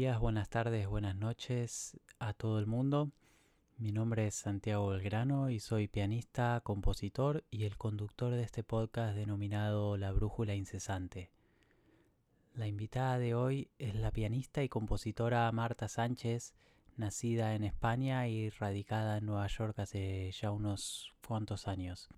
Buenas tardes, buenas noches a todo el mundo. Mi nombre es Santiago Belgrano y soy pianista, compositor y el conductor de este podcast denominado La Brújula Incesante. La invitada de hoy es la pianista y compositora Marta Sánchez, nacida en España y radicada en Nueva York hace ya unos cuantos años.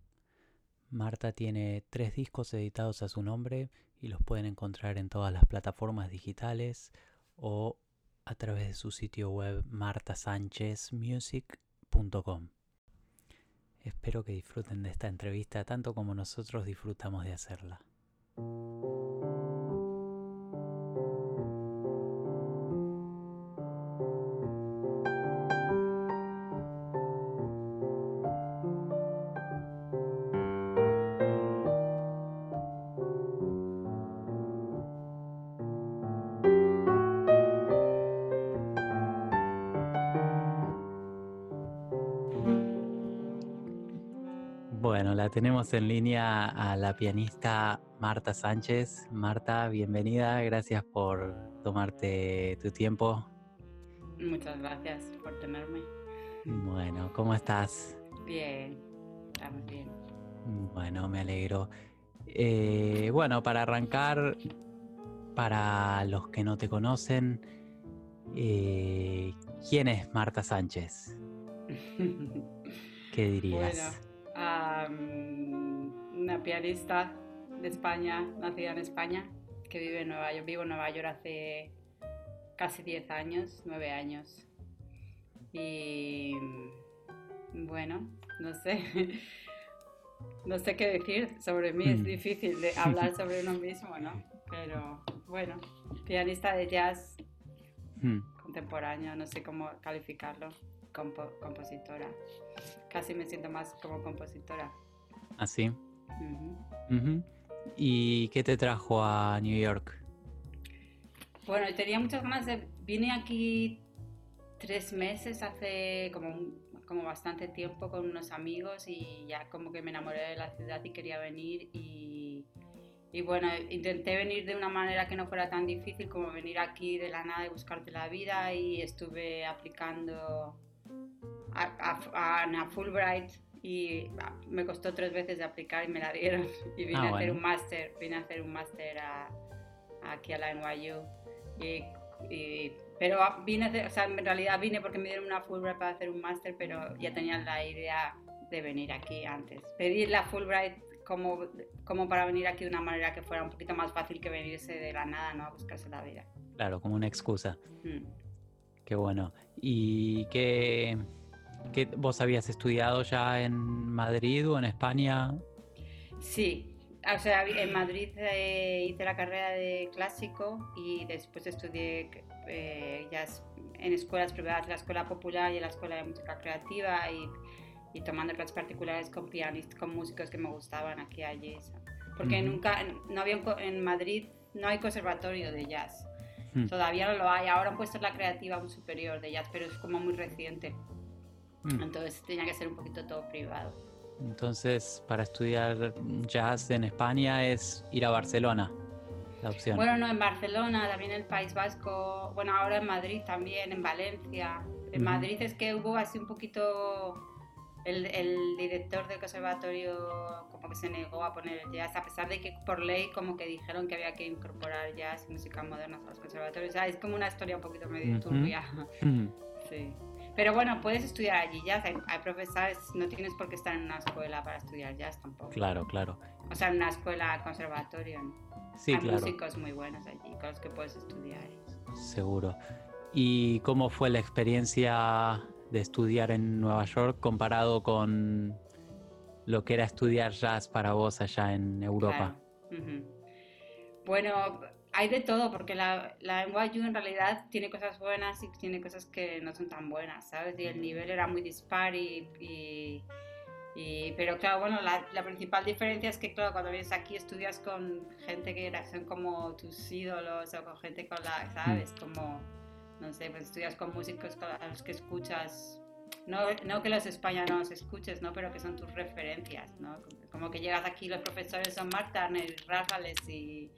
Marta tiene tres discos editados a su nombre y los pueden encontrar en todas las plataformas digitales o a través de su sitio web martasanchezmusic.com. Espero que disfruten de esta entrevista tanto como nosotros disfrutamos de hacerla. Tenemos en línea a la pianista Marta Sánchez. Marta, bienvenida, gracias por tomarte tu tiempo. Muchas gracias por tenerme. Bueno, ¿cómo estás? Bien, estamos bien. Bueno, me alegro. Eh, bueno, para arrancar, para los que no te conocen, eh, ¿quién es Marta Sánchez? ¿Qué dirías? Una pianista de España, nacida en España, que vive en Nueva York. Vivo en Nueva York hace casi 10 años, 9 años. Y bueno, no sé. No sé qué decir sobre mí, es mm. difícil de hablar sobre uno mismo, ¿no? Pero bueno, pianista de jazz mm. contemporáneo, no sé cómo calificarlo compositora. Casi me siento más como compositora. ¿Así? ¿Ah, ¿Y qué te trajo a New York? Bueno, tenía muchas ganas de... Vine aquí tres meses hace como, como bastante tiempo con unos amigos y ya como que me enamoré de la ciudad y quería venir y, y bueno, intenté venir de una manera que no fuera tan difícil como venir aquí de la nada y buscarte la vida y estuve aplicando a, a, Fulbright y me costó tres veces de aplicar y me la dieron y vine ah, a hacer un máster, vine a hacer un máster aquí a la NYU y, pero vine, o sea, en realidad vine porque me dieron una Fulbright para hacer un máster, pero ya tenía la idea de venir aquí antes. Pedir la Fulbright como, como para venir aquí de una manera que fuera un poquito más fácil que venirse de la nada, ¿no? A buscarse la vida. Claro, como una excusa. Mm. Qué bueno. ¿Y qué, ¿Que ¿Vos habías estudiado ya en Madrid o en España? Sí, o sea, en Madrid eh, hice la carrera de clásico y después estudié eh, en escuelas privadas, la escuela popular y la escuela de música creativa y, tomando clases particulares con pianistas, con músicos que me gustaban aquí allí. Porque nunca, no había en Madrid, no hay conservatorio de jazz. Todavía no lo hay. Ahora han puesto la creativa un superior de jazz, pero es como muy reciente. Mm. Entonces tenía que ser un poquito todo privado. Entonces, para estudiar jazz en España es ir a Barcelona, la opción. Bueno, no, en Barcelona, también en el País Vasco, bueno, ahora en Madrid también, en Valencia. En Madrid es que hubo así un poquito... El, el, director del conservatorio como que se negó a poner el jazz, a pesar de que por ley como que dijeron que había que incorporar jazz y música moderna a los conservatorios. O sea, es como una historia un poquito medio turbia. sí. Pero bueno, puedes estudiar allí jazz. Hay, profesores, no tienes por qué estar en una escuela para estudiar jazz tampoco. Claro, claro. O sea, en una escuela conservatorio. ¿no? Sí, hay músicos muy buenos allí con los que puedes estudiar. Seguro. ¿Y cómo fue la experiencia de estudiar en Nueva York comparado con lo que era estudiar jazz para vos allá en Europa? Bueno, hay de todo, porque la, la NYU en realidad tiene cosas buenas y tiene cosas que no son tan buenas, ¿sabes? Y el nivel era muy dispar y... y, pero claro, bueno, la, la, principal diferencia es que, claro, cuando vienes aquí estudias con gente que son como tus ídolos o con gente con la, ¿sabes? Mm. Como, no sé, pues estudias con músicos a los que escuchas, no, no que los españoles escuches, ¿no? Pero que son tus referencias, ¿no? como que llegas aquí, los profesores son Mark Turner, Rafales y,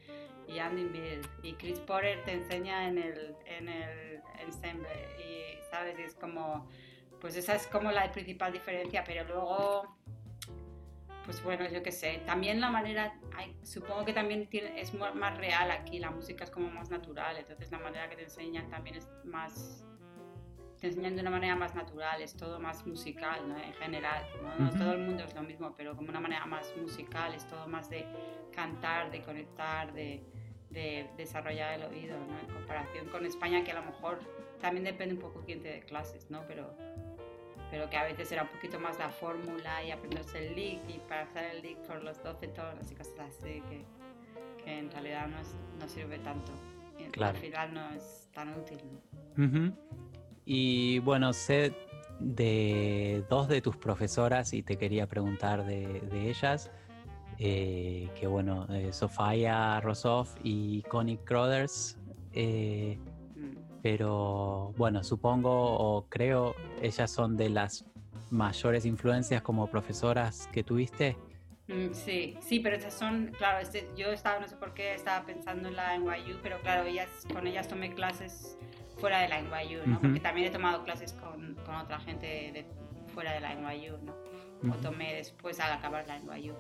y Andy Mill. Y Chris Porter te enseña en el, en el ensemble. Y, ¿sabes? es como, pues esa es como la principal diferencia, pero luego pues bueno, yo qué sé. También la manera, supongo que también tiene, es más real aquí, la música es como más natural, entonces la manera que te enseñan también es más, te enseñan de una manera más natural, es todo más musical, ¿no? En general, ¿no? todo el mundo es lo mismo, pero como una manera más musical, es todo más de cantar, de conectar, de, de desarrollar el oído, ¿no? En comparación con España, que a lo mejor también depende un poco quién te dé clases, ¿no? Pero pero que a veces era un poquito más la fórmula y aprenderse el lick y para hacer el lick por los 12 tonos y cosas así que, que en realidad no, no, sirve tanto. Al final no es tan útil. Y bueno, sé de dos de tus profesoras y te quería preguntar de, de ellas. Eh, que bueno, eh, Sofía Rosoff y Connie Crothers. Eh, pero bueno, supongo o creo ellas son de las mayores influencias como profesoras que tuviste. Mm, sí, sí, pero esas son, claro, este, yo estaba, no sé por qué, estaba pensando en la NYU, pero claro, ellas, con ellas tomé clases fuera de la NYU, ¿no? Porque también he tomado clases con, con otra gente de, fuera de la NYU, ¿no? O tomé después al acabar la NYU.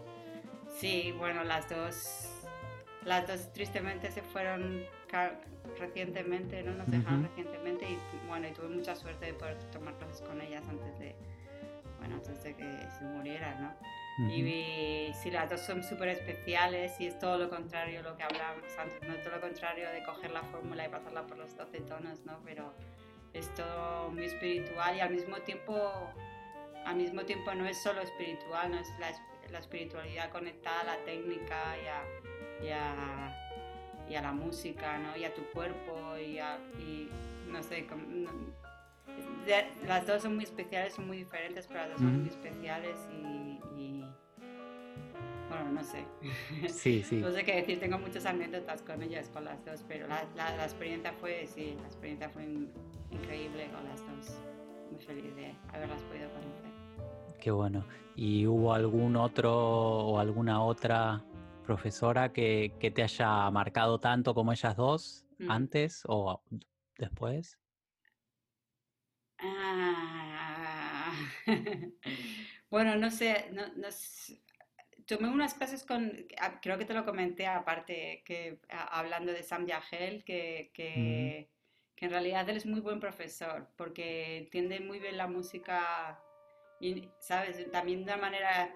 Sí, bueno, las dos, las dos tristemente se fueron recientemente, ¿no? Nos dejaron recientemente y bueno, y tuve mucha suerte de poder tomar clases con ellas antes de, bueno, antes de que se murieran, ¿no? Y si las dos son súper especiales y es todo lo contrario lo que hablábamos antes, no todo lo contrario de coger la fórmula y pasarla por los 12 tonos, ¿no? Pero es todo muy espiritual y al mismo tiempo, al mismo tiempo no es solo espiritual, no es la, la espiritualidad conectada a la técnica y a, y a y a la música, ¿no? Y a tu cuerpo y, a, y no sé, las dos son muy especiales, son muy diferentes, pero las dos son muy especiales y, bueno, no sé. Sí, sí. no sé qué decir, tengo muchas anécdotas con ellas, con las dos, pero la, la, la experiencia fue, sí, la experiencia fue increíble con las dos. Muy feliz de haberlas podido conocer. Qué bueno. ¿Y hubo algún otro o alguna otra profesora que, te haya marcado tanto como ellas dos mm. antes o después? Ah, bueno, no sé, no, tomé unas clases con, ah, creo que te lo comenté aparte, que hablando de Sam Yagel, que, que, que, en realidad él es muy buen profesor porque entiende muy bien la música y, ¿sabes? También de una manera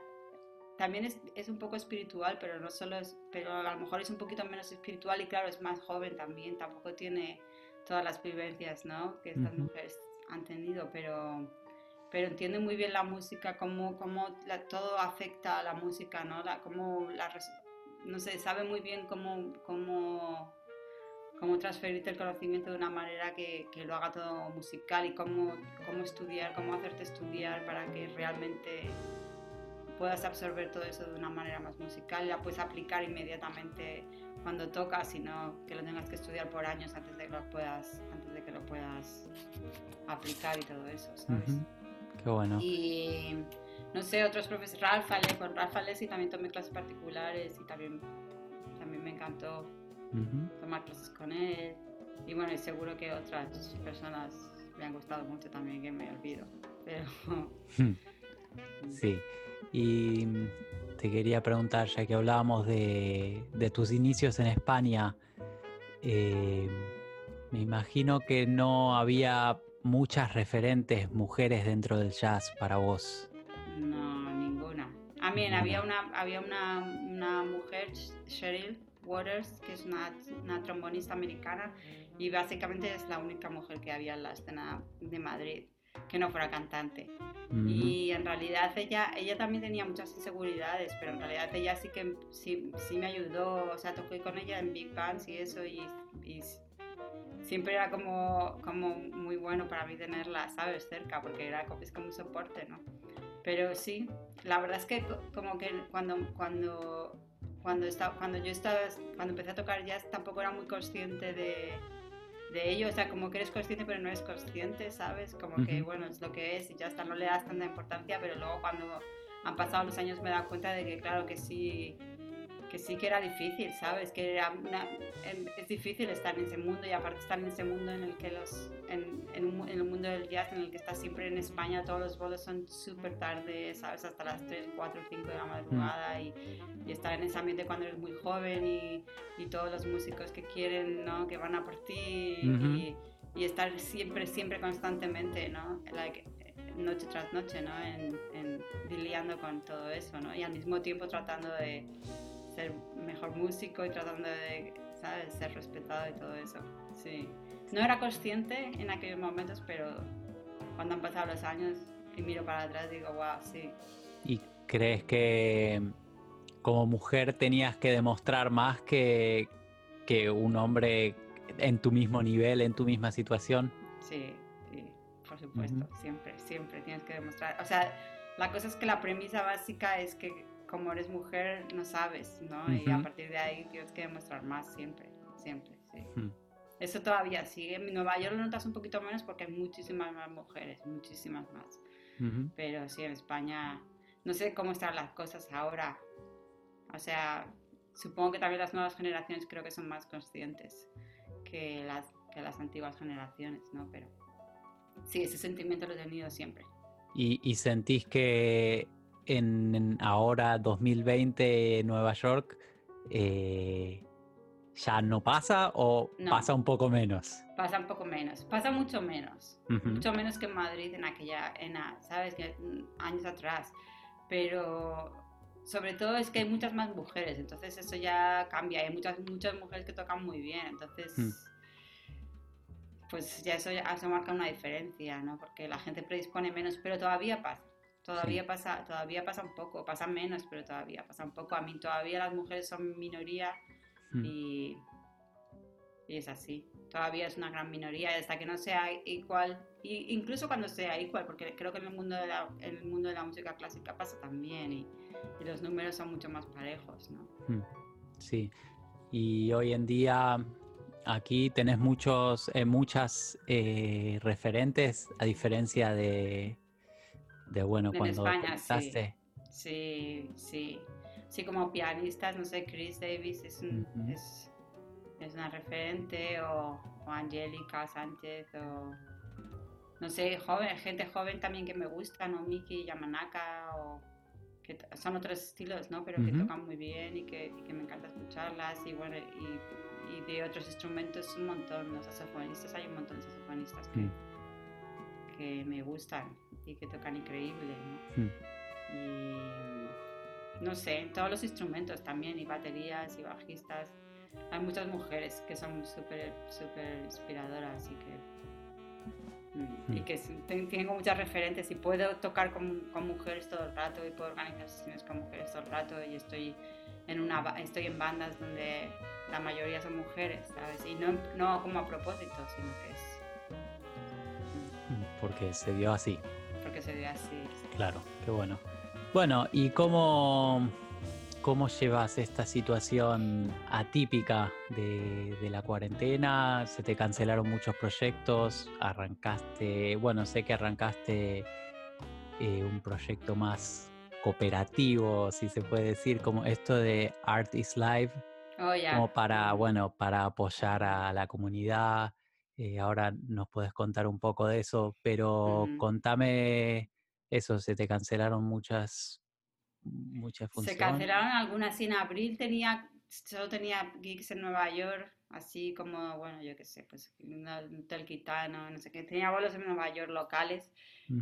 también es, es, un poco espiritual, pero no solo es, pero a lo mejor es un poquito menos espiritual y claro, es más joven también, tampoco tiene todas las vivencias, ¿no? Que estas mujeres han tenido, pero, pero entiende muy bien la música, cómo, cómo todo afecta a la música, ¿no? La, cómo la, no sé, sabe muy bien cómo, cómo, cómo transferirte el conocimiento de una manera que, que lo haga todo musical y cómo, cómo estudiar, cómo hacerte estudiar para que realmente puedas absorber todo eso de una manera más musical, la puedes aplicar inmediatamente cuando tocas, sino que lo tengas que estudiar por años antes de que lo puedas, antes de que lo puedas aplicar y todo eso, ¿sabes? Qué bueno. Y no sé, otros profesores, Rafa, con Rafa Lessi también tomé clases particulares y también, también me encantó tomar clases con él. Y bueno, y seguro que otras personas me han gustado mucho también, que me olvido. Pero. Sí. Y te quería preguntar, ya que hablábamos de, tus inicios en España, eh, me imagino que no había muchas referentes mujeres dentro del jazz para vos. No, ninguna. A mí había una, había una, una, mujer, Cheryl Waters, que es una, una trombonista americana, y básicamente es la única mujer que había en la escena de Madrid que no fuera cantante. Y en realidad ella, ella también tenía muchas inseguridades, pero en realidad ella sí que sí, sí me ayudó, o sea, toqué con ella en Big Bands y eso, y, siempre era como, como muy bueno para mí tenerla, ¿sabes?, cerca, porque era es como un soporte, ¿no? Pero sí, la verdad es que como que cuando, cuando, cuando, estaba, cuando yo estaba, cuando empecé a tocar jazz tampoco era muy consciente de de ello, o sea, como que eres consciente pero no eres consciente, ¿sabes? Como que, bueno, es lo que es y ya está, no le das tanta importancia, pero luego cuando han pasado los años me he dado cuenta de que claro que sí, que sí que era difícil, ¿sabes? Que era em, es difícil estar en ese mundo y aparte estar en ese mundo en el que los, en, en, el mundo del jazz en el que estás siempre en España, todos los bolos son súper tarde, ¿sabes? Hasta las 3, 4, 5 de la madrugada y, y, estar en ese ambiente cuando eres muy joven y, y, todos los músicos que quieren, ¿no? Que van a por ti y, y, estar siempre, siempre constantemente, ¿no? Like, noche tras noche, ¿no? En, en, lidiando con todo eso, ¿no? Y al mismo tiempo tratando de ser mejor músico y tratando de, ¿sabes? Ser respetado y todo eso. Sí. No era consciente en aquellos momentos, pero cuando han pasado los años y miro para atrás digo, wow, sí. ¿Y crees que como mujer tenías que demostrar más que, que un hombre en tu mismo nivel, en tu misma situación? Sí, sí, por supuesto, siempre, siempre tienes que demostrar. O sea, la cosa es que la premisa básica es que como eres mujer no sabes, ¿no? Y a partir de ahí tienes que demostrar más siempre, siempre, sí. Eso todavía sigue. En Nueva York lo notas un poquito menos porque hay muchísimas más mujeres, muchísimas más. Pero sí, en España, no sé cómo están las cosas ahora. O sea, supongo que también las nuevas generaciones creo que son más conscientes que las, que las antiguas generaciones, ¿no? Pero sí, ese sentimiento lo he tenido siempre. ¿Y, y sentís que en, ahora 2020 Nueva York eh, ya no pasa o pasa un poco menos? Pasa un poco menos, pasa mucho menos, mucho menos que en Madrid en aquella, en, ¿sabes? Años atrás, pero sobre todo es que hay muchas más mujeres, entonces eso ya cambia, hay muchas, muchas mujeres que tocan muy bien, entonces... Hmm. Pues ya eso ya se marca una diferencia, ¿no? Porque la gente predispone menos, pero todavía pasa. Todavía, pasa, todavía pasa un poco, pasa menos, pero todavía pasa un poco. A mí todavía las mujeres son minoría hmm. y, y, es así. Todavía es una gran minoría hasta que no sea igual, y incluso cuando sea igual, porque creo que en el mundo de la, en el mundo de la música clásica pasa también y, y los números son mucho más parejos, ¿no? Hmm. Sí, y hoy en día aquí tenés muchos, eh, muchas eh, referentes a diferencia de de bueno cuando España, Sí. sí. sí, sí, como pianistas, no sé, Chris Davis es, es, es, una referente, o, o Angélica Sánchez, o no sé, joven, gente joven también que me gusta, ¿no? Miki Yamanaka, o que son otros estilos, ¿no? Pero que tocan muy bien y que, que, me encanta escucharlas, y bueno, y, y, de otros instrumentos un montón, los saxofonistas, hay un montón de saxofonistas que, mm. que me gustan y que tocan increíble, ¿no? Hmm. Y no sé, todos los instrumentos también, y baterías y bajistas. Hay muchas mujeres que son súper, súper inspiradoras y que, mm, y hmm. que tengo muchas referentes y puedo tocar con, con, mujeres todo el rato y puedo organizar sesiones con mujeres todo el rato y estoy en, una, estoy en bandas donde la mayoría son mujeres, ¿sabes? Y no, no como a propósito, sino que es... Hmm, porque se dio así que se ve así. Claro, qué bueno. Bueno, ¿y cómo, cómo llevas esta situación atípica de, la cuarentena? ¿Se te cancelaron muchos proyectos? ¿Arrancaste, bueno, sé que arrancaste eh, un proyecto más cooperativo, si se puede decir, como esto de Art is Live, oh, como para, bueno, para apoyar a la comunidad, eh, ahora nos puedes contar un poco de eso, pero contame eso, se te cancelaron muchas, muchas funciones. Se cancelaron algunas, en abril tenía, solo tenía gigs en Nueva York, así como, bueno, yo qué sé, pues un hotel quitano, no sé qué, tenía vuelos en Nueva York locales,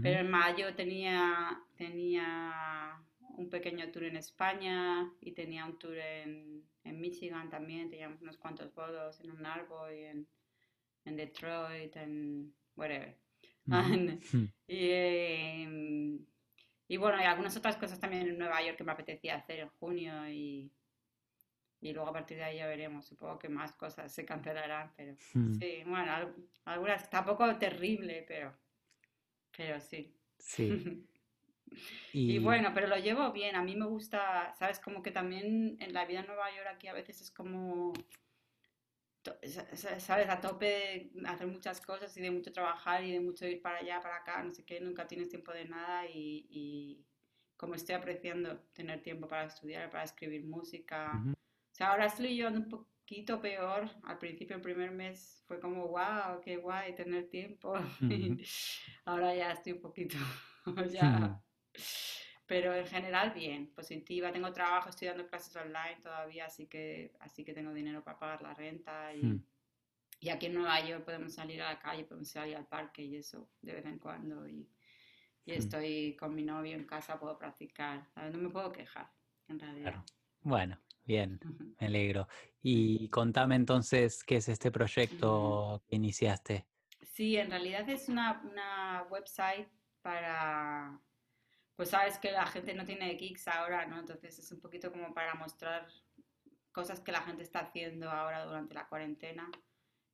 pero en mayo tenía, tenía un pequeño tour en España y tenía un tour en, en Michigan también, teníamos unos cuantos vuelos en un árbol y en en Detroit, en whatever. y, em, y, bueno, hay algunas otras cosas también en Nueva York que me apetecía hacer en junio y, y luego a partir de ahí ya veremos. Supongo que más cosas se cancelarán, pero sí, bueno, algunas tampoco terrible, pero, pero sí. Sí. Y... y... bueno, pero lo llevo bien. A mí me gusta, ¿sabes? Como que también en la vida en Nueva York aquí a veces es como sabes, a tope de hacer muchas cosas y de mucho trabajar y de mucho ir para allá, para acá, no sé qué, nunca tienes tiempo de nada y, como estoy apreciando tener tiempo para estudiar, para escribir música. O sea, ahora estoy llevando un poquito peor. Al principio, el primer mes fue como, wow, qué guay tener tiempo. ahora ya estoy un poquito, ya. Pero en general bien, positiva. Tengo trabajo, estoy dando clases online todavía, así que, así que tengo dinero para pagar la renta. Y, hmm. y aquí en Nueva York podemos salir a la calle, podemos salir al parque y eso de vez en cuando. Y, y hmm. estoy con mi novio en casa, puedo practicar. No me puedo quejar, en realidad. Bueno, bien, me alegro. Y contame entonces qué es este proyecto que iniciaste. Sí, en realidad es una, una website para pues sabes que la gente no tiene geeks ahora, ¿no? Entonces es un poquito como para mostrar cosas que la gente está haciendo ahora durante la cuarentena.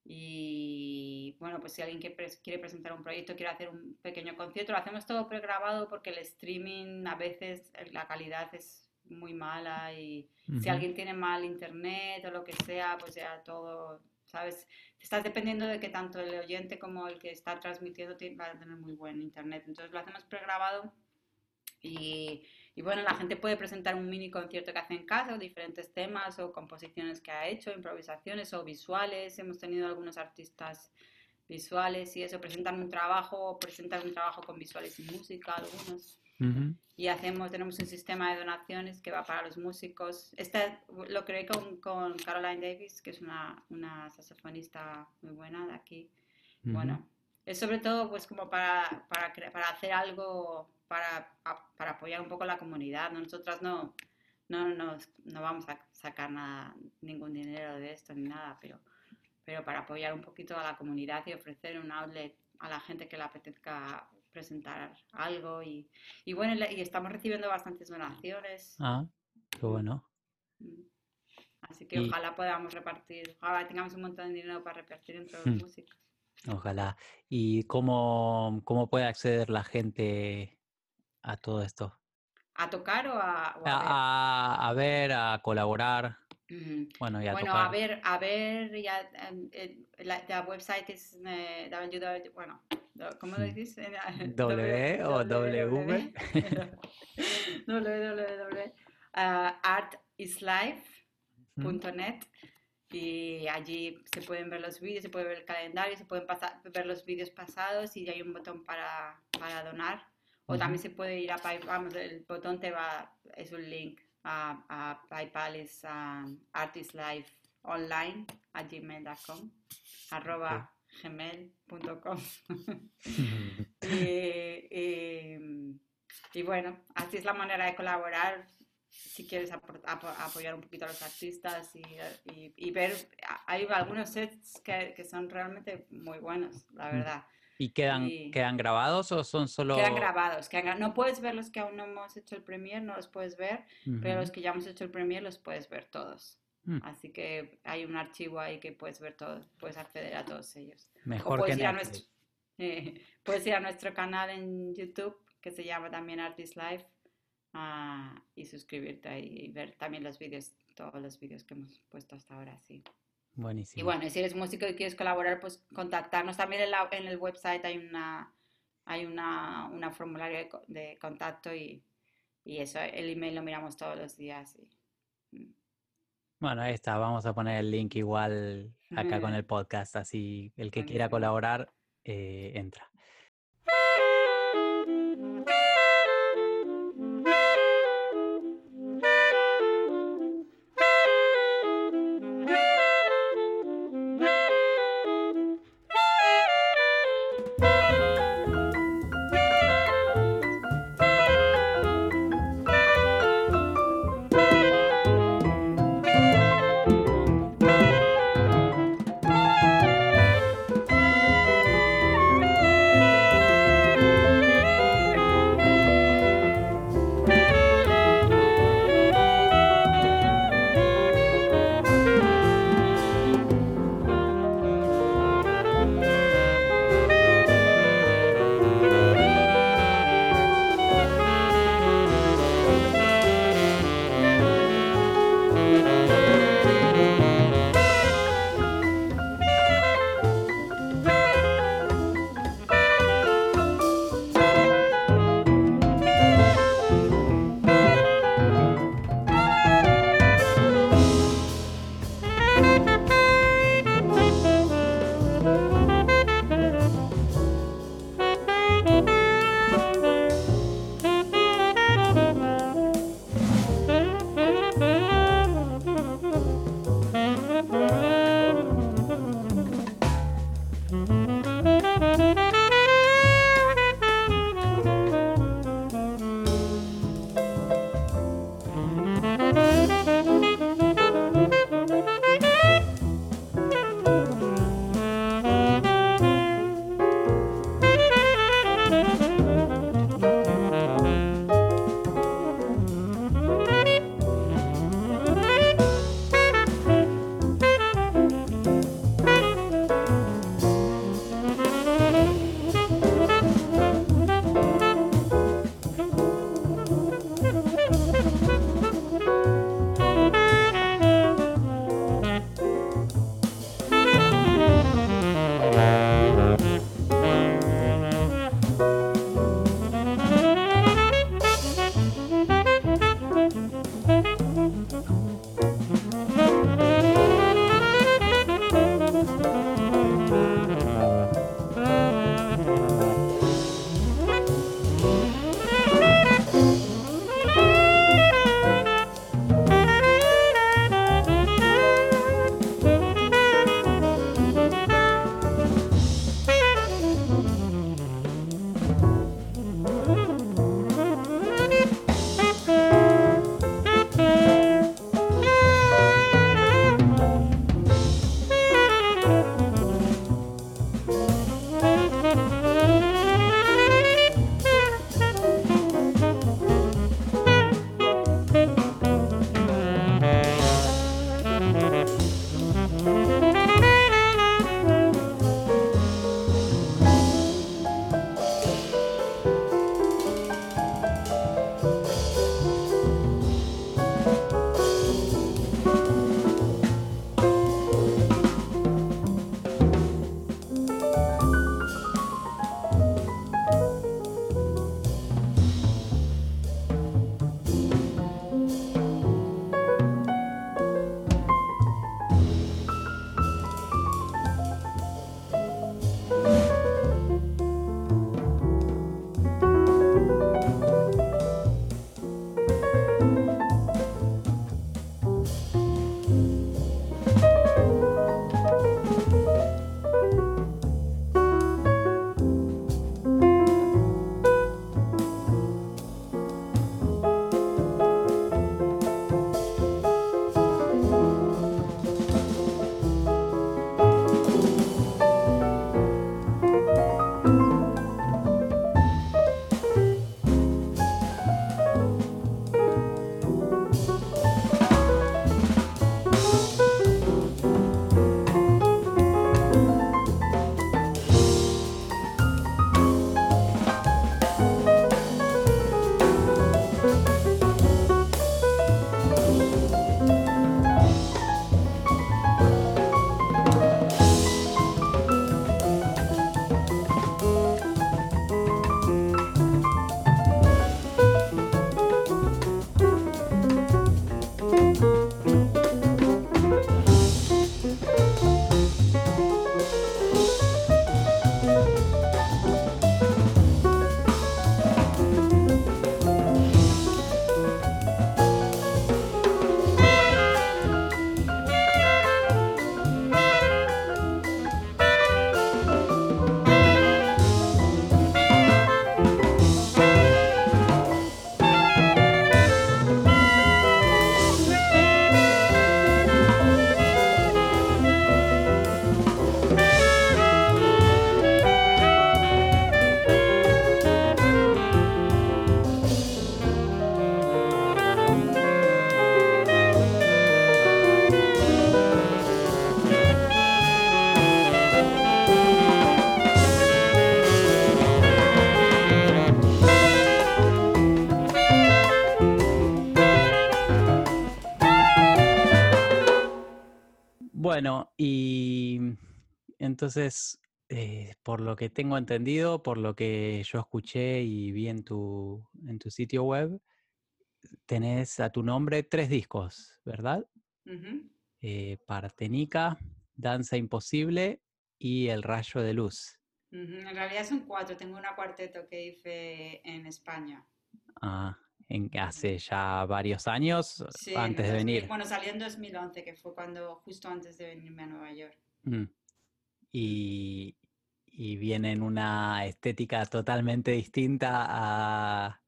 Y bueno, pues si alguien quiere presentar un proyecto, quiere hacer un pequeño concierto, lo hacemos todo pregrabado porque el streaming a veces eh, la calidad es muy mala y si alguien tiene mal internet o lo que sea, pues ya todo, ¿sabes? Estás dependiendo de que tanto el oyente como el que está transmitiendo va a tener muy buen internet. Entonces lo hacemos pregrabado y, bueno, la gente puede presentar un mini concierto que hace en casa, o diferentes temas o composiciones que ha hecho, improvisaciones o visuales. Hemos tenido algunos artistas visuales y eso, presentan un trabajo, presentan un trabajo con visuales y música, algunos. Y hacemos, tenemos un sistema de donaciones que va para los músicos. Este lo creé con, con Caroline Davis, que es una, una saxofonista muy buena de aquí. Bueno, es sobre todo pues como para, para, para hacer algo para, para apoyar un poco la comunidad. Nosotras no, no, no, no vamos a sacar nada, ningún dinero de esto ni nada, pero, pero para apoyar un poquito a la comunidad y ofrecer un outlet a la gente que le apetezca presentar algo y, y bueno, y estamos recibiendo bastantes donaciones. Ah, qué bueno. Así que ojalá podamos repartir, ojalá tengamos un montón de dinero para repartir entre los hmm. músicos. Ojalá. ¿Y cómo, cómo puede acceder la gente a todo esto? ¿A tocar o a, a, ver? a, colaborar. Bueno, y a bueno, a ver, a ver, ya, em, eh, la, website es eh, www, bueno, ¿cómo lo dices? W o W. www.artislife.net y allí se pueden ver los vídeos, se puede ver el calendario, se pueden pasar, ver los vídeos pasados y hay un botón para, para donar o también se puede ir a PayPal, vamos, el botón te va, es un link a, a PayPal, es a artistlifeonline a gmail.com, arroba gmail.com. y, y, bueno, así es la manera de colaborar. Si quieres apoyar un poquito a los artistas y, y, ver, hay algunos sets que, que, son realmente muy buenos, la verdad. ¿Y quedan, quedan grabados o son solo...? Quedan grabados. no puedes ver los que aún no hemos hecho el premier, no los puedes ver, pero los que ya hemos hecho el premier los puedes ver todos. Mm. Así que hay un archivo ahí que puedes ver todos, puedes acceder a todos ellos. Mejor que ir a nuestro, Puedes ir a nuestro canal en YouTube, que se llama también Artist Life, ah, y suscribirte ahí y ver también los vídeos, todos los vídeos que hemos puesto hasta ahora, sí. Buenísimo. Y bueno, si eres músico y quieres colaborar, pues contactarnos. También en, la, en el website hay una hay una, una formulario de, contacto y, y, eso, el email lo miramos todos los días. Mm. Bueno, ahí está, vamos a poner el link igual acá con el podcast, así el que quiera colaborar eh, entra. Bueno, y entonces, eh, por lo que tengo entendido, por lo que yo escuché y vi en tu, en tu sitio web, tenés a tu nombre tres discos, ¿verdad? Eh, Partenica, Danza Imposible y El Rayo de Luz. En realidad son cuatro. Tengo una cuarteto que hice en España. Ah, en, hace ya varios años antes de venir. Bueno, salió en 2011, que fue cuando justo antes de venirme a Nueva York. Mm. Y, y viene en una estética totalmente distinta a,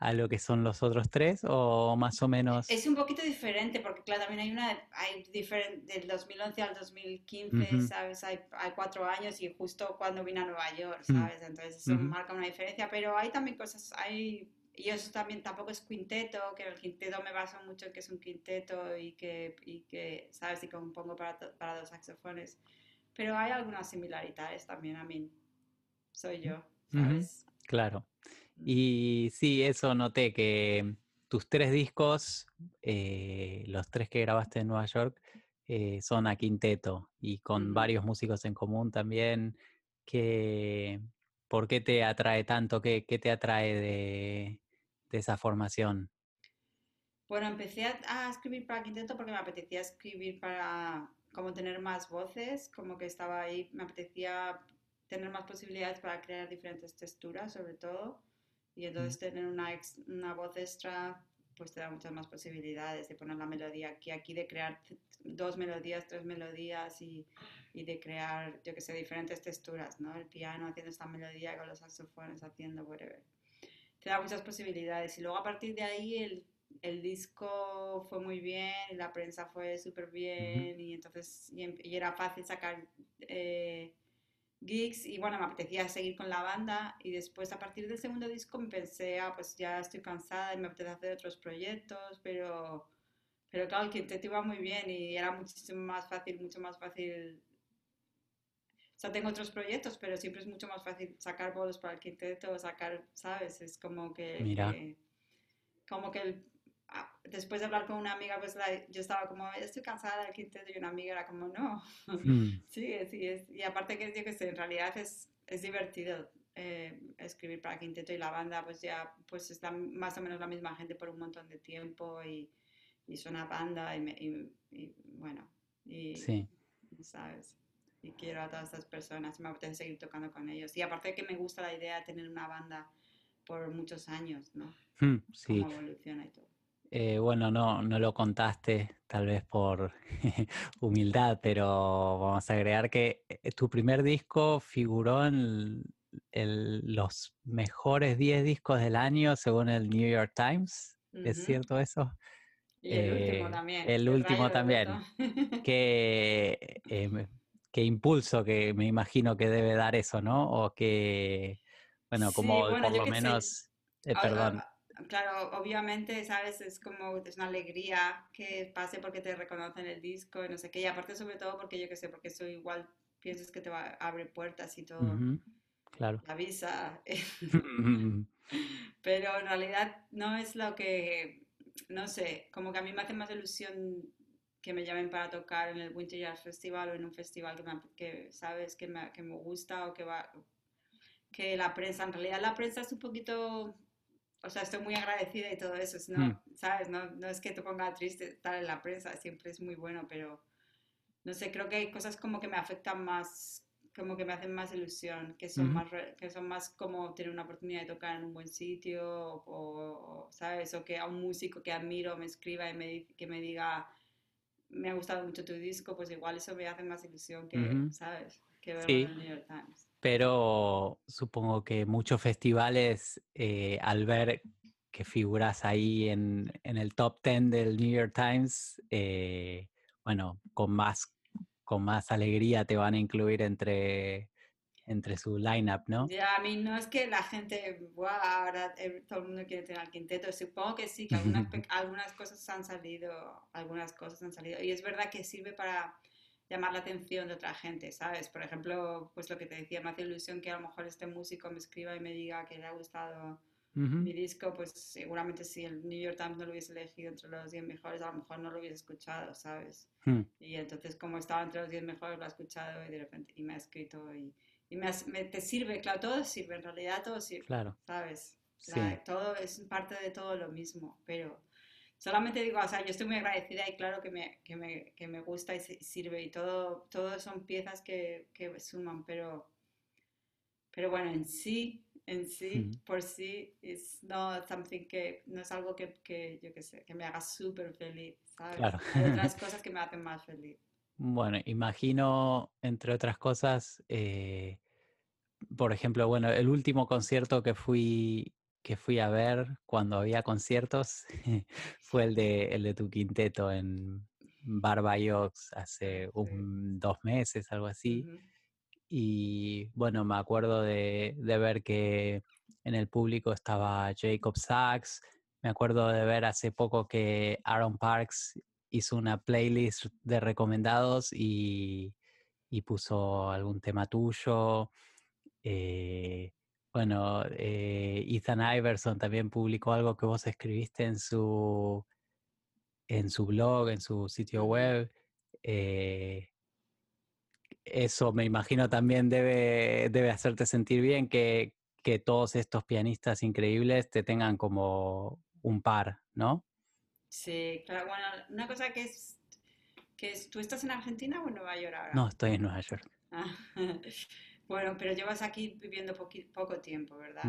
a lo que son los otros tres o más o menos? Es un poquito diferente porque claro, también hay una, hay diferente, del 2011 al 2015, ¿sabes? Hay, hay, cuatro años y justo cuando vine a Nueva York, mm. ¿sabes? Entonces eso marca una diferencia, pero hay también cosas, hay, y eso también tampoco es quinteto, que el quinteto me baso mucho en que es un quinteto y que, y que ¿sabes? Y compongo para, para dos saxofones, pero hay algunas similaridades también a mí, soy yo, ¿sabes? Claro. Y sí, eso noté que tus tres discos, eh, los tres que grabaste en Nueva York, eh, son a quinteto y con varios músicos en común también. Que, ¿Por qué te atrae tanto? ¿Qué, qué te atrae de, de, esa formación? Bueno, empecé a, escribir para quinteto porque me apetecía escribir para como tener más voces, como que estaba ahí, me apetecía tener más posibilidades para crear diferentes texturas sobre todo. Y entonces tener una, una voz extra pues te da muchas más posibilidades de poner la melodía aquí, aquí de crear dos melodías, tres melodías y, y de crear, yo que sé, diferentes texturas, ¿no? El piano haciendo esta melodía con los saxofones haciendo whatever. Te da muchas posibilidades y luego a partir de ahí el, el disco fue muy bien, la prensa fue súper bien y entonces y, em, y, era fácil sacar... Eh, gigs y bueno, me apetecía seguir con la banda y después a partir del segundo disco me pensé, ah, pues ya estoy cansada y me apetece hacer otros proyectos, pero, pero claro, el quinteto iba muy bien y era muchísimo más fácil, mucho más fácil. Sea, tengo otros proyectos, pero siempre es mucho más fácil sacar bolos para el quinteto, sacar, ¿sabes? Es como que, que como que el, después de hablar con una amiga, pues yo estaba como, estoy cansada del quinteto y una amiga era como, no, mm. sí, sí, es, y aparte que, yo que sé, en realidad es, es divertido eh, escribir para quinteto y la banda pues ya pues está más o menos la misma gente por un montón de tiempo y, y suena banda y, y, bueno, y, sí. ¿sabes? Y quiero a todas estas personas, me apetece seguir tocando con ellos. Y aparte que me gusta la idea de tener una banda por muchos años, ¿no? Mm, sí. Cómo evoluciona y todo. Eh, bueno, no, no lo contaste, tal vez por humildad, pero vamos a agregar que eh, tu primer disco figuró en los mejores 10 discos del año según el New York Times. ¿Es cierto eso? Y el último eh, también. El, último también. qué, impulso que me imagino que debe dar eso, ¿no? O que, bueno, como por lo menos... perdón claro, obviamente, ¿sabes? Es como, es una alegría que pase porque te reconocen el disco y no sé qué. Y aparte, sobre todo, porque yo qué sé, porque eso igual piensas que te va a abrir puertas y todo. Claro. La visa. Pero en realidad no es lo que, no sé, como que a mí me hace más ilusión que me llamen para tocar en el Winter Jazz Festival o en un festival que, que sabes, que me, que me gusta o que va, que la prensa, en realidad la prensa es un poquito o sea, estoy muy agradecida y todo eso, no, hmm. ¿sabes? No, no, es que te ponga triste estar en la prensa, siempre es muy bueno, pero no sé, creo que hay cosas como que me afectan más, como que me hacen más ilusión, que son, más, que son más como tener una oportunidad de tocar en un buen sitio, o, ¿sabes? O que a un músico que admiro me escriba y me, que me diga, me ha gustado mucho tu disco, pues igual eso me hace más ilusión que, ¿sabes? Que verlo en el New York Times. Pero supongo que muchos festivales, eh, al ver que figuras ahí en, el top 10 del New York Times, eh, bueno, con más, con más alegría te van a incluir entre, entre su lineup, ¿no? Ya, a mí no es que la gente, wow, ahora eh, todo el mundo quiere tener al quinteto, supongo que sí, que algunas, algunas cosas han salido, algunas cosas han salido, y es verdad que sirve para llamar la atención de otra gente, ¿sabes? Por ejemplo, pues lo que te decía, me hace ilusión que a lo mejor este músico me escriba y me diga que le ha gustado mi disco, pues seguramente si el New York Times no lo hubiese elegido entre los 10 mejores, a lo mejor no lo hubiese escuchado, ¿sabes? Hmm. Y entonces como estaba entre los 10 mejores, lo ha escuchado y de repente y me ha escrito y, y me, te sirve, claro, todo sirve, en realidad todo sirve, claro. ¿sabes? todo es parte de todo lo mismo, pero solamente digo, o sea, yo estoy muy agradecida y claro que me, que me, que me gusta y sirve y todo, todo son piezas que, que suman, pero, pero bueno, en sí en sí, por sí, es no something que no es algo que, que yo que sé, que me haga súper feliz, ¿sabes? Claro. Hay otras cosas que me hacen más feliz. Bueno, imagino, entre otras cosas, eh, por ejemplo, bueno, el último concierto que fui que fui a ver cuando había conciertos fue el de el de tu quinteto en Barbayox hace un, dos meses, algo así. Y bueno, me acuerdo de, ver que en el público estaba Jacob Sachs. Me acuerdo de ver hace poco que Aaron Parks hizo una playlist de recomendados y, puso algún tema tuyo. Eh, bueno, eh, Ethan Iverson también publicó algo que vos escribiste en su, en su blog, en su sitio web. Eh, eso me imagino también debe, debe hacerte sentir bien que, que todos estos pianistas increíbles te tengan como un par, ¿no? Sí, claro. Bueno, una cosa que es, que es, ¿tú estás en Argentina o en Nueva York ahora? No, estoy en Nueva York. Ah, bueno, pero llevas aquí viviendo poco tiempo, ¿verdad?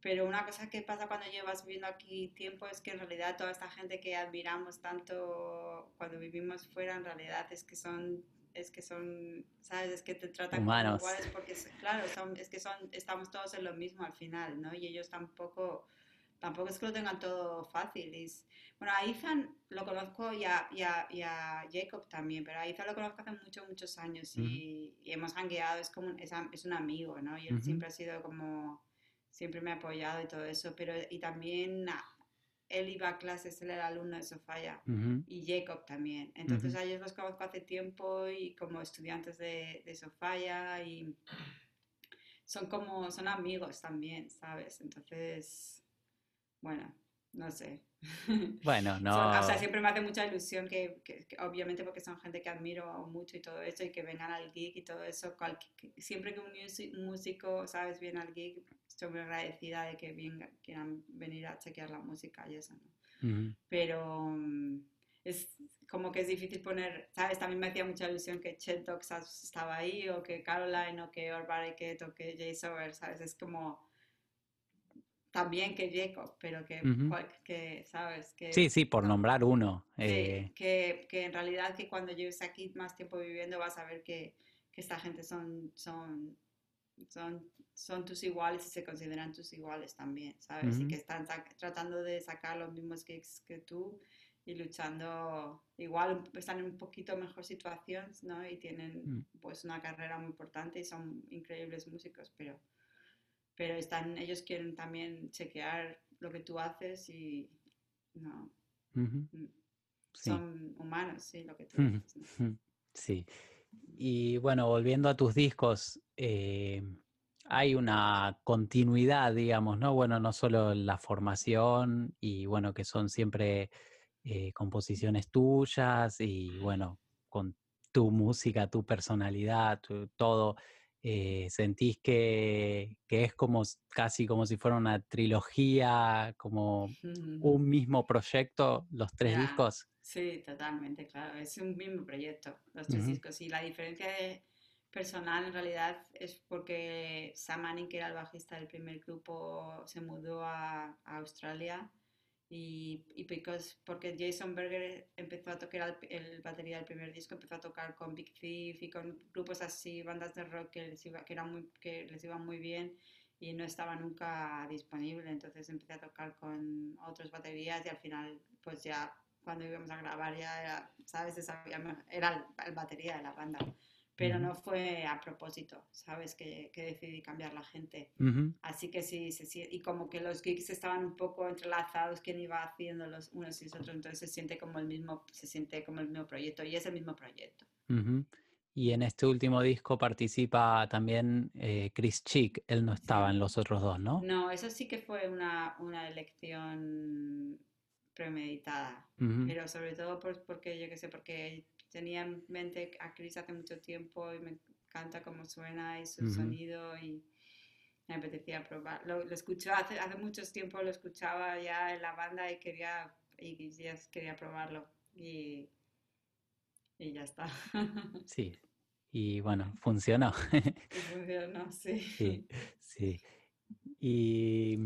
Pero una cosa que pasa cuando llevas viviendo aquí tiempo es que en realidad toda esta gente que admiramos tanto cuando vivimos fuera, en realidad es que son es que son, ¿sabes? Es que te tratan como iguales porque, claro, es que son, estamos todos en lo mismo al final, ¿no? Y ellos tampoco, tampoco es que lo tengan todo fácil. bueno, a Ethan lo conozco y a, y, a, Jacob también, pero a Ethan lo conozco hace muchos, muchos años y, y, hemos hangueado, es como, es, es, un amigo, ¿no? Y él siempre ha sido como, siempre me ha apoyado y todo eso, pero y también él iba a clases, él era alumno de Sofía y Jacob también. Entonces a ellos los conozco hace tiempo y como estudiantes de, de Sofía y son como, son amigos también, ¿sabes? Entonces, bueno, no sé. Bueno, no. o sea, siempre me hace mucha ilusión que, obviamente porque son gente que admiro mucho y todo eso, y que vengan al gig y todo eso. siempre que un músico, ¿sabes? Viene al gig, estoy muy agradecida de que quieran venir a chequear la música y eso, ¿no? Pero mm, es como que es difícil poner, ¿sabes? También me hacía mucha ilusión que Chet Doxas estaba ahí, o que Caroline, o que Orbareket, o que Jay Sober, ¿sabes? Es como también que Jacob, pero que, que ¿sabes? Que, sí, sí, por nombrar uno. Eh. que, que, en realidad que cuando lleves aquí más tiempo viviendo vas a ver que, que esta gente son, son, son, son tus iguales y se consideran tus iguales también, ¿sabes? Y que están tratando de sacar los mismos kicks que tú y luchando igual, están en un poquito mejor situación, ¿no? Y tienen mm. pues una carrera muy importante y son increíbles músicos, pero pero están, ellos quieren también chequear lo que tú haces y no. Mm, son humanos, sí, lo que tú haces. Sí. Y bueno, volviendo a tus discos, eh, hay una continuidad, digamos, ¿no? Bueno, no solo la formación y bueno, que son siempre eh, composiciones tuyas y bueno, con tu música, tu personalidad, todo. Eh, ¿Sentís que, que, es como casi como si fuera una trilogía, como un mismo proyecto, los tres discos? Sí, totalmente, claro. Es un mismo proyecto, los tres discos. Y la diferencia personal en realidad es porque Sam Manning, que era el bajista del primer grupo, se mudó a Australia y, y porque Jason Berger empezó a tocar el, batería del primer disco, empezó a tocar con Big Thief y con grupos así, bandas de rock que les, iba, que eran muy, que les iban muy bien y no estaba nunca disponible, entonces empecé a tocar con otras baterías y al final pues ya cuando íbamos a grabar ya era, ¿sabes? Era el batería de la banda pero no fue a propósito, ¿sabes? Que, que decidí cambiar la gente. Así que sí, sí, y como que los gigs estaban un poco entrelazados, quién iba haciendo los unos y los otros, entonces se siente como el mismo, se siente como el mismo proyecto y es el mismo proyecto. Y en este último disco participa también eh, Chris Chick, él no estaba en los otros dos, ¿no? No, eso sí que fue una, una elección premeditada, pero sobre todo porque, yo qué sé, porque tenía en mente a Chris hace mucho tiempo y me encanta cómo suena y su sonido y me apetecía probar. Lo, lo escuchaba hace, hace mucho tiempo, lo escuchaba ya en la banda y quería, y ya quería probarlo y, y ya está. Sí, y bueno, funcionó. funcionó, sí. Sí, sí. Y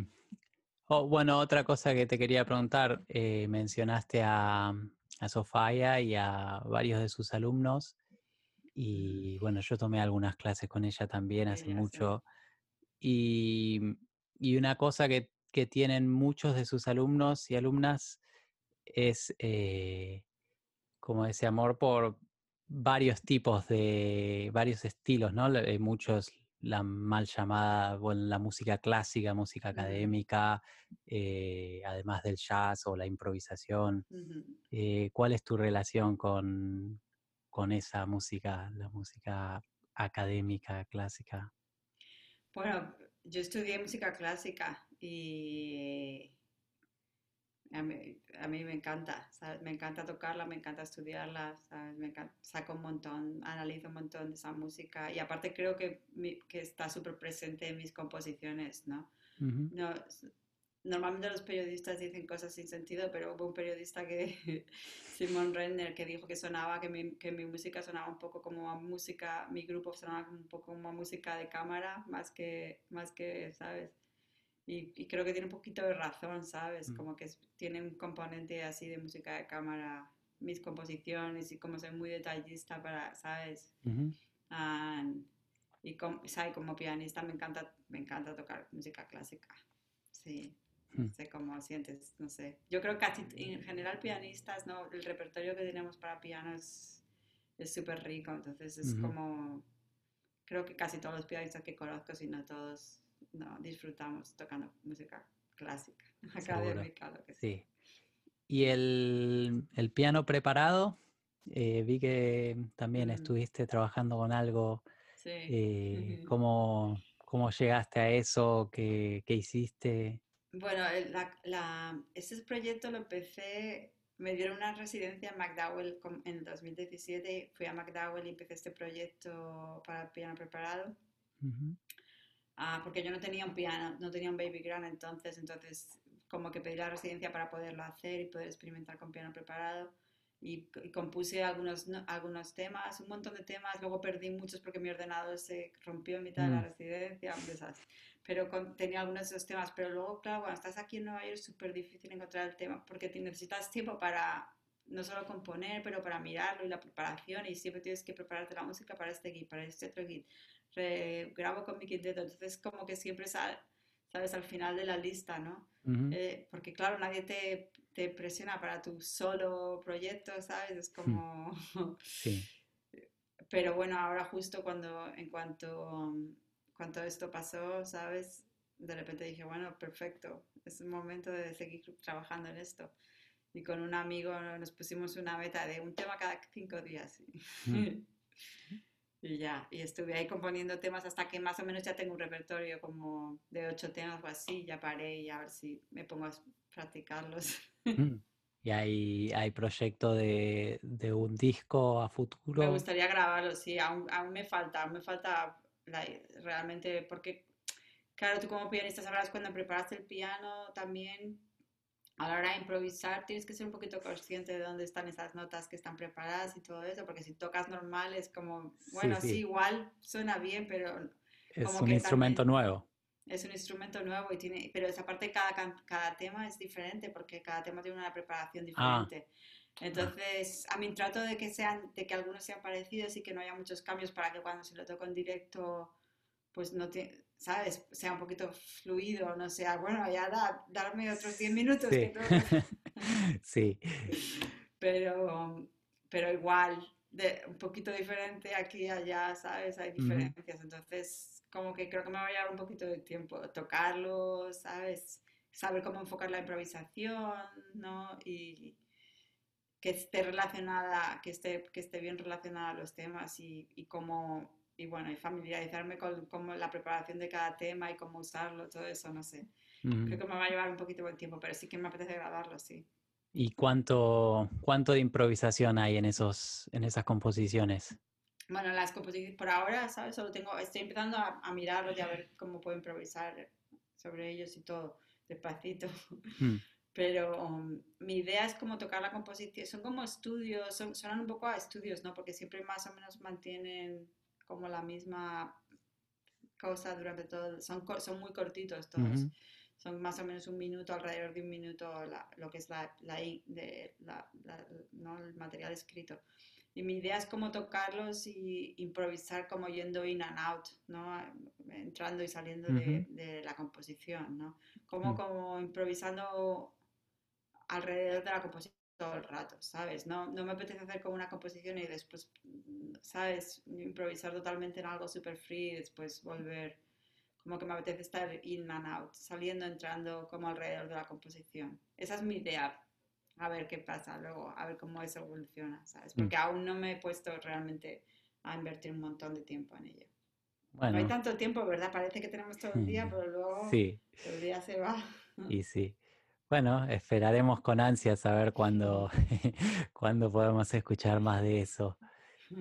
oh, bueno, otra cosa que te quería preguntar, eh, mencionaste a, a Sofía y a varios de sus alumnos. Y bueno, yo tomé algunas clases con ella también hace mucho. Y, y, una cosa que, que, tienen muchos de sus alumnos y alumnas es eh, como ese amor por varios tipos de, varios estilos, ¿no? Eh, muchos la mal llamada, bueno, la música clásica, música académica, eh, además del jazz o la improvisación. Eh, ¿Cuál es tu relación con, con esa música, la música académica, clásica? Bueno, yo estudié música clásica y a mí, a mí, me encanta, ¿sabes? Me encanta tocarla, me encanta estudiarla, ¿sabes? Me saco un montón, analizo un montón de esa música y aparte creo que, que está súper presente en mis composiciones, ¿no? no normalmente los periodistas dicen cosas sin sentido, pero hubo un periodista que, Simon Renner, que dijo que sonaba, que mi, que mi música sonaba un poco como música, mi grupo sonaba un poco como música de cámara, más que, más que ¿sabes? Y, creo que tiene un poquito de razón, ¿sabes? Mm. Como que tiene un componente así de música de cámara, mis composiciones y como soy muy detallista para, ¿sabes? y como, ¿sabes? como pianista me encanta, me encanta tocar música clásica. Sí, no mm. sé cómo sientes, no sé. Yo creo que casi en general pianistas, ¿no? El repertorio que tenemos para piano es súper rico, entonces es como, creo que casi todos los pianistas que conozco, si no todos, no, disfrutamos tocando música clásica, académica, lo que Sí. ¿Y el, el piano preparado? Eh, vi que también estuviste trabajando con algo. Sí. Eh, ¿cómo, ¿cómo, llegaste a eso? ¿Qué, qué hiciste? Bueno, la, la, ese proyecto lo empecé, me dieron una residencia en McDowell en 2017, fui a McDowell y empecé este proyecto para piano preparado. Ah, porque yo no tenía un piano, no tenía un baby grand entonces, entonces como que pedí la residencia para poderlo hacer y poder experimentar con piano preparado. Y, compuse algunos, algunos temas, un montón de temas, luego perdí muchos porque mi ordenador se rompió en mitad de la mm. residencia, pero tenía algunos de esos temas, pero luego, claro, cuando estás aquí en Nueva York es súper difícil encontrar el tema porque te necesitas tiempo para no solo componer, pero para mirarlo y la preparación y siempre tienes que prepararte la música para este gig, para este otro gig grabo con mi quinteto, entonces como que siempre sale, sabes, al final de la lista, ¿no? Eh, porque claro, nadie te, te, presiona para tu solo proyecto, ¿sabes? Es como... Sí. Pero bueno, ahora justo cuando, en cuanto, cuanto esto pasó, ¿sabes? De repente dije, bueno, perfecto, es el momento de seguir trabajando en esto. Y con un amigo nos pusimos una meta de un tema cada cinco días. Y ya, y estuve ahí componiendo temas hasta que más o menos ya tengo un repertorio como de ocho temas o así, ya paré y a ver si me pongo a practicarlos. Mm. ¿Y hay, hay proyecto de, de, un disco a futuro? Me gustaría grabarlo, sí, aún, aún me falta, aún me falta realmente, porque claro, tú como pianista sabrás cuando preparaste el piano también a la hora de improvisar tienes que ser un poquito consciente de dónde están esas notas que están preparadas y todo eso, porque si tocas normal es como, bueno, sí, igual suena bien, pero... Es un instrumento nuevo. Es un instrumento nuevo y tiene, pero esa parte cada, cada tema es diferente porque cada tema tiene una preparación ah. diferente. Entonces, a mí trato de que sean, de que algunos sean parecidos y que no haya muchos cambios para que cuando se lo toco en directo, pues no te, ¿sabes? Sea un poquito fluido, no sea, bueno, ya da, darme otros 10 minutos. Sí. Pero, pero igual, de, un poquito diferente aquí y allá, ¿sabes? Hay diferencias. Entonces, como que creo que me va a llevar un poquito de tiempo tocarlo, ¿sabes? Saber cómo enfocar la improvisación, ¿no? Y, que esté relacionada, que esté, que esté bien relacionada a los temas y, y cómo, y bueno, y familiarizarme con, con, la preparación de cada tema y cómo usarlo, todo eso, no sé. Creo que me va a llevar un poquito de tiempo, pero sí que me apetece grabarlo, sí. ¿Y cuánto, cuánto de improvisación hay en, esos, en esas composiciones? Bueno, las composiciones por ahora, ¿sabes? Solo tengo, estoy empezando a, a mirarlos y a ver cómo puedo improvisar sobre ellos y todo, despacito. Mm. Pero um, mi idea es como tocar la composición, son como estudios, son, suenan un poco a estudios, ¿no? Porque siempre más o menos mantienen como la misma cosa durante todo, son, son muy cortitos todos. Son más o menos un minuto, alrededor de un minuto, lo que es la, la, de, la, ¿no? el material escrito. Y mi idea es como tocarlos y improvisar como yendo in and out, ¿no? Entrando y saliendo de, de, la composición, ¿no? Como, mm. como improvisando alrededor de la composición todo el rato, ¿sabes? No, no me apetece hacer como una composición y después, ¿sabes? Improvisar totalmente en algo super free y después volver, como que me apetece estar in and out, saliendo, entrando como alrededor de la composición. Esa es mi idea. A ver qué pasa luego, a ver cómo eso evoluciona, ¿sabes? Mm. Porque aún no me he puesto realmente a invertir un montón de tiempo en ello. Bueno. No hay tanto tiempo, ¿verdad? Parece que tenemos todo el día, pero luego sí. el día se va. Y sí. Bueno, esperaremos con ansias a ver cuándo, cuándo podemos escuchar más de eso.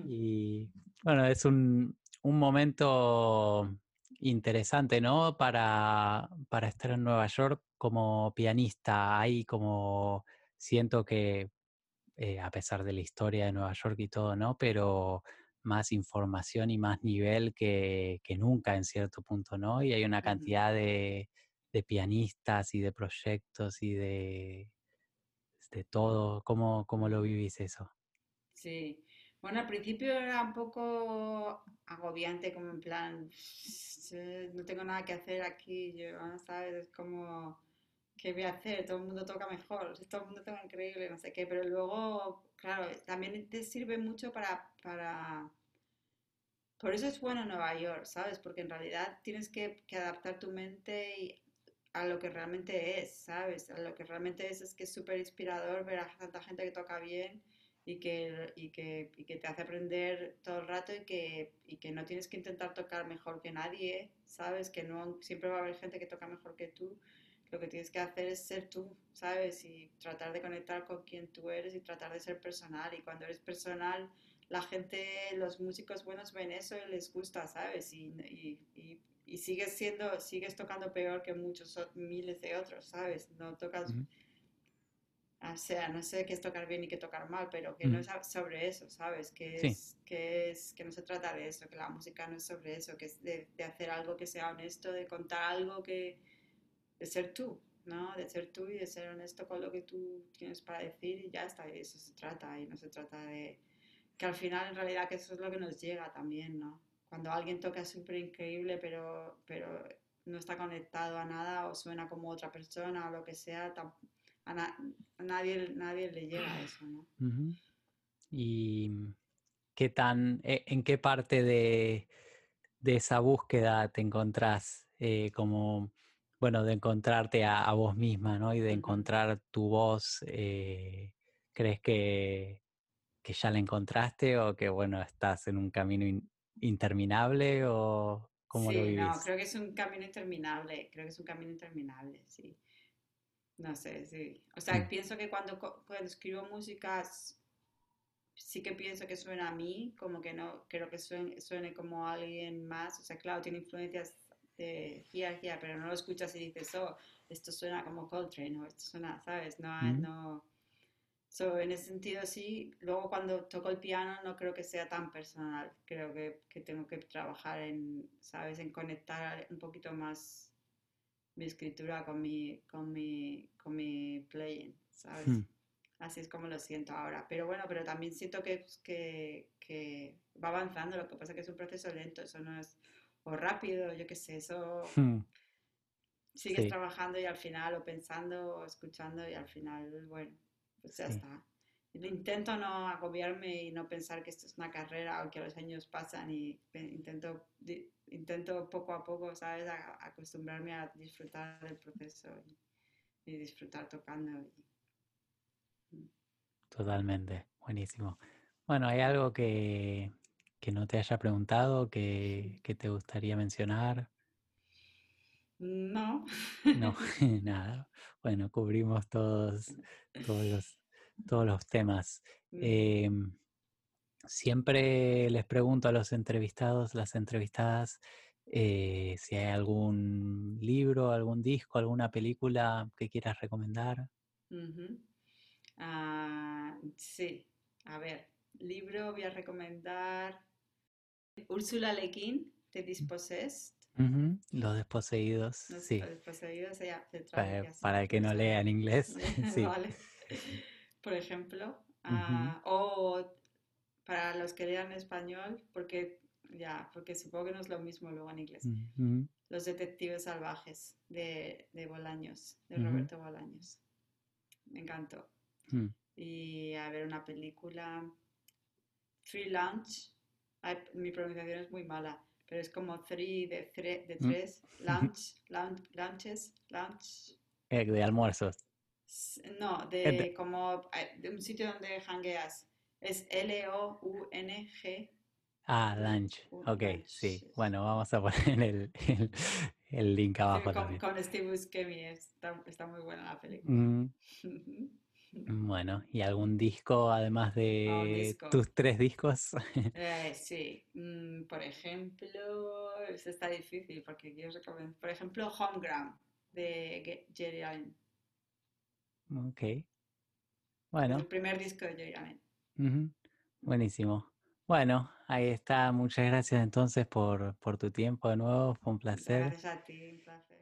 Y bueno, es un, un momento interesante, ¿no? Para, para, estar en Nueva York como pianista. Ahí como siento que, eh, a pesar de la historia de Nueva York y todo, ¿no? Pero más información y más nivel que, que nunca en cierto punto, ¿no? Y hay una cantidad de, de pianistas y de proyectos y de, de todo. ¿Cómo, ¿Cómo lo vivís eso? Sí, bueno, al principio era un poco agobiante, como en plan, no tengo nada que hacer aquí, yo, ¿sabes? Es como, ¿qué voy a hacer? Todo el mundo toca mejor, todo el mundo toca increíble, no sé qué, pero luego, claro, también te sirve mucho para, para... Por eso es bueno Nueva York, ¿sabes? Porque en realidad tienes que, adaptar tu mente a lo que realmente es, ¿sabes? A lo que realmente es es que es súper inspirador ver a tanta gente que toca bien y que, y que, y que, te hace aprender todo el rato y que, y que no tienes que intentar tocar mejor que nadie, ¿sabes? Que no siempre va a haber gente que toca mejor que tú. Lo que tienes que hacer es ser tú, ¿sabes? Y tratar de conectar con quien tú eres y tratar de ser personal. Y cuando eres personal, la gente, los músicos buenos ven eso y les gusta, ¿sabes? Y, y, y sigues siendo, sigues tocando peor que muchos miles de otros, ¿sabes? No tocas, o sea, no sé qué es tocar bien y qué tocar mal, pero que no es sobre eso, ¿sabes? Que es, que es, que no se trata de eso, que la música no es sobre eso, que es de, de, hacer algo que sea honesto, de contar algo que, de ser tú, ¿no? De ser tú y de ser honesto con lo que tú tienes para decir y ya está, de eso se trata, y no se trata de, que al final en realidad que eso es lo que nos llega también, ¿no? cuando alguien toca súper increíble, pero, pero no está conectado a nada o suena como otra persona o lo que sea, a, nadie, nadie le llega a eso, ¿no? ¿Y qué tan, e, en qué parte de, de esa búsqueda te encontrás? Eh, como, bueno, de encontrarte a, vos misma, ¿no? Y de encontrar tu voz. Eh, ¿Crees que, que ya la encontraste o que, bueno, estás en un camino interminable o cómo lo vivís? No, creo que es un camino interminable, creo que es un camino interminable, sí. No sé, sí. O sea, mm. pienso que cuando, cuando escribo músicas, sí que pienso que suena a mí, como que no, creo que suene, suene como a alguien más. O sea, claro, tiene influencias de jerarquía, pero no lo escuchas y dices, oh, esto suena como Coltrane, o esto suena, ¿sabes? No, mm. no, So, en ese sentido, sí. Luego, cuando toco el piano, no creo que sea tan personal. Creo que, que, tengo que trabajar en, ¿sabes?, en conectar un poquito más mi escritura con mi, con mi, con mi playing, ¿sabes? Hmm. Así es como lo siento ahora. Pero bueno, pero también siento que, que, que, va avanzando. Lo que pasa es que es un proceso lento. Eso no es o rápido, yo qué sé. Eso hmm. sigues trabajando y al final, o pensando, o escuchando y al final, bueno pues ya está. Intento no agobiarme y no pensar que esto es una carrera o que los años pasan y intento, intento poco a poco, ¿sabes?, acostumbrarme a disfrutar del proceso y, disfrutar tocando. Mm. Totalmente, buenísimo. Bueno, ¿hay algo que, que no te haya preguntado, que, que te gustaría mencionar? No. No, nada. Bueno, cubrimos todos, todos, los, todos los temas. Mm, Em, siempre les pregunto a los entrevistados, las entrevistadas, eh, si hay algún libro, algún disco, alguna película que quieras recomendar. Ah, sí, a ver, libro voy a recomendar Úrsula Le Guin, The Dispossessed. Ujú, Los desposeídos, No sé, sí. los desposeídos se, se Para, para el que no lea en inglés, sí. Vale. Por ejemplo, ah, o para los que lean español, porque ya, porque supongo que no es lo mismo luego en inglés. Los detectives salvajes de, de Bolaños, de Roberto Bolaños. Me encantó. ujú. Y a ver una película, Free Lunch. Ay, mi pronunciación es muy mala, pero es como three de, thre- de Mm. tres, lunch, lunch, lunches, lunch. Eh, de almuerzos. No, de- como eh, de un sitio donde hangueas. Es L-O-U-N-G. Ah, lunch. Un Ok, lunch, sí. sí. Bueno, vamos a poner el, el, el link Sí, abajo con, también. con Steve Buscemi. Está, está muy buena la película. Mm, Bueno, ¿y algún disco además un de disco. tus tres discos? Eh, sí, mm, por ejemplo, eso está difícil porque quiero recomendar. Por ejemplo, Homeground de Jerry Allen. Ok. Bueno, el primer disco de Allen. ujú, buenísimo. Bueno, ahí está. Muchas gracias entonces por, por tu tiempo de nuevo. Fue un placer. gracias a ti, un placer.